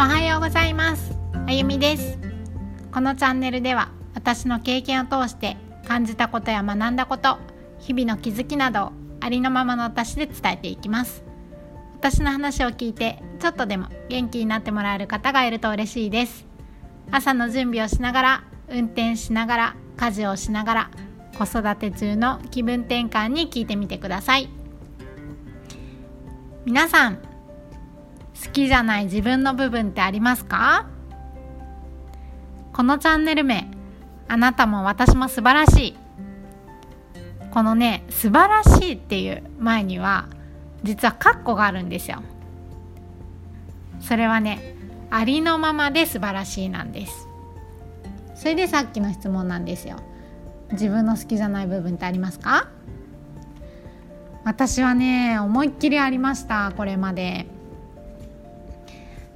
おはようございます。あゆみです。このチャンネルでは私の経験を通して感じたことや学んだこと日々の気づきなどありのままの私で伝えていきます。私の話を聞いてちょっとでも元気になってもらえる方がいると嬉しいです。朝の準備をしながら運転しながら家事をしながら子育て中の気分転換に聞いてみてください。皆さん好きじゃない自分の部分ってありますか？このチャンネル名あなたも私も素晴らしい。このね素晴らしいっていう前には実はカッコがあるんですよ。それはねありのままで素晴らしいなんです。それでさっきの質問なんですよ。自分の好きじゃない部分ってありますか？私はね思いっきりありましたこれまで。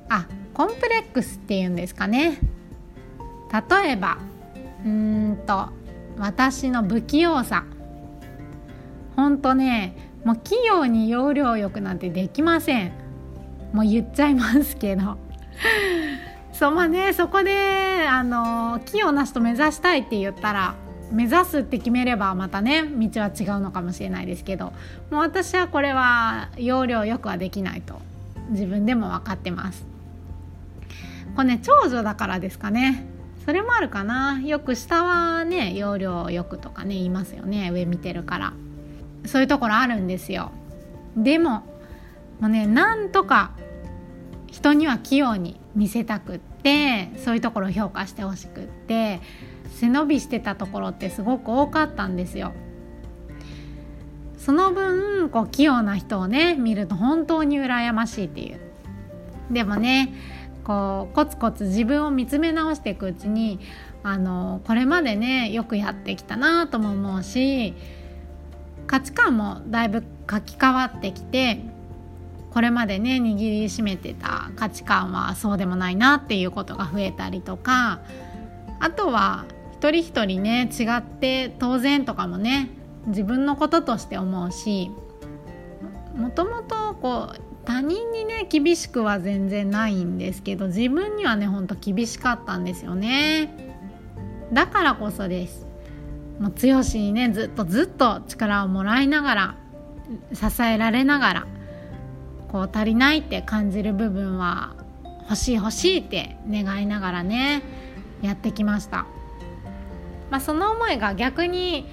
あコンプレックスっていうんですかね。例えばうんと私の不器用さ。ほんとねもう器用に要領よくなんてできません。もう言っちゃいますけど。そうまあねそこであの器用な人目指したいって言ったら目指すって決めればまたね道は違うのかもしれないですけど。もう私はこれは要領よくはできないと自分でも分かってます。これね長女だからですかね。それもあるかな。よく下はね要領よくとかね言いますよね。上見てるから。そういうところあるんですよ。でももうねなんとか人には器用に見せたくってそういうところを評価してほしくって背伸びしてたところってすごく多かったんですよ。その分こう器用な人をね見ると本当に羨ましいっていう。でもねこうコツコツ自分を見つめ直していくうちにあのこれまでねよくやってきたなとも思うし価値観もだいぶ書き換わってきてこれまでね握りしめてた価値観はそうでもないなっていうことが増えたりとかあとは一人一人ね違って当然とかもね自分のこととして思うしもともとこう他人にね厳しくは全然ないんですけど自分にはねほんと厳しかったんですよね。だからこそです。もう剛にねずっとずっと力をもらいながら支えられながらこう足りないって感じる部分は欲しい欲しいって願いながらねやってきました、まあ、その思いが逆に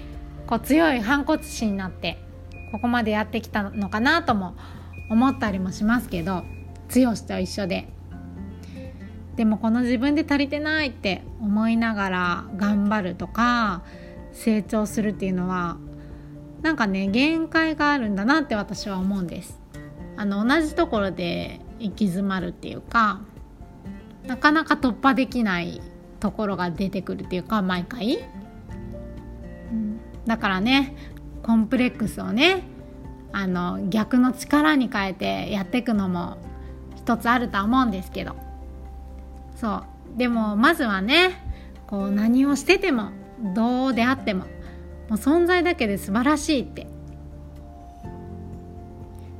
こう強い反骨心になってここまでやってきたのかなとも思ったりもしますけど剛と一緒で。でもこの自分で足りてないって思いながら頑張るとか成長するっていうのはなんかね限界があるんだなって私は思うんです。あの同じところで行き詰まるっていうかなかなか突破できないところが出てくるっていうか毎回、うん、だからねコンプレックスをねあの逆の力に変えてやっていくのも一つあるとは思うんですけど。そう。でもまずはねこう何をしててもどうであってももう存在だけで素晴らしいって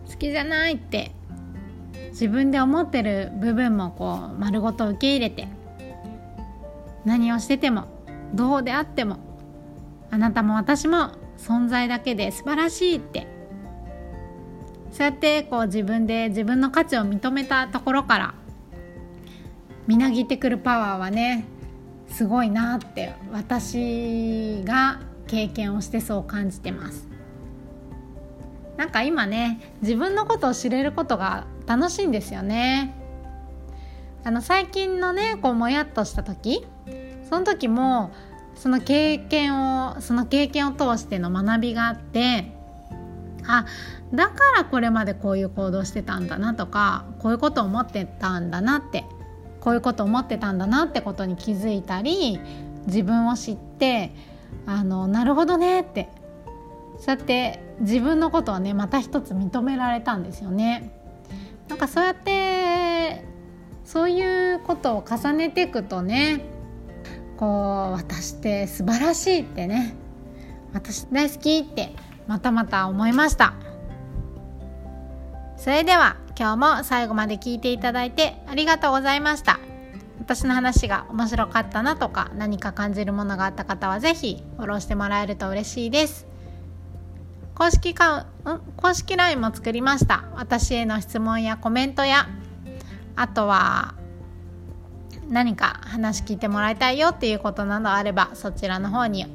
好きじゃないって自分で思ってる部分もこう丸ごと受け入れて何をしててもどうであってもあなたも私も存在だけで素晴らしいってそうやってこう自分で自分の価値を認めたところからみなぎってくるパワーはねすごいなって私が経験をしてそう感じてます。なんか今ね自分のことを知れることが楽しいんですよね。あの最近のねこうもやっとした時その時もその経験をその経験を通しての学びがあってあだからこれまでこういう行動してたんだなとかこういうこと思ってたんだなってこういうこと思ってたんだなってことに気づいたり自分を知ってあのなるほどねってそうやって自分のことをねまた一つ認められたんですよね。なんかそうやってそういうことを重ねていくとねこう私って素晴らしいってね私大好きってまたまた思いました。それでは今日も最後まで聞いていただいてありがとうございました。私の話が面白かったなとか何か感じるものがあった方は是非フォローしてもらえると嬉しいです。公式カウン公式 LINE も作りました。私への質問やコメントやあとは何か話聞いてもらいたいよっていうことなどあればそちらの方に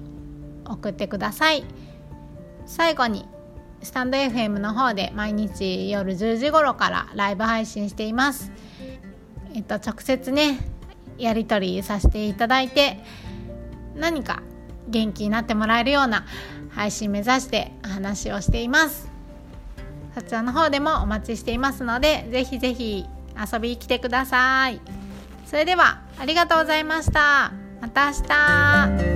送ってください。最後にスタンド FM の方で毎日夜10時頃からライブ配信しています。えっと、直接ねやり取りさせていただいて何か元気になってもらえるような配信目指して話をしています。そちらの方でもお待ちしていますのでぜひぜひ遊びに来てください。それではありがとうございました。また明日。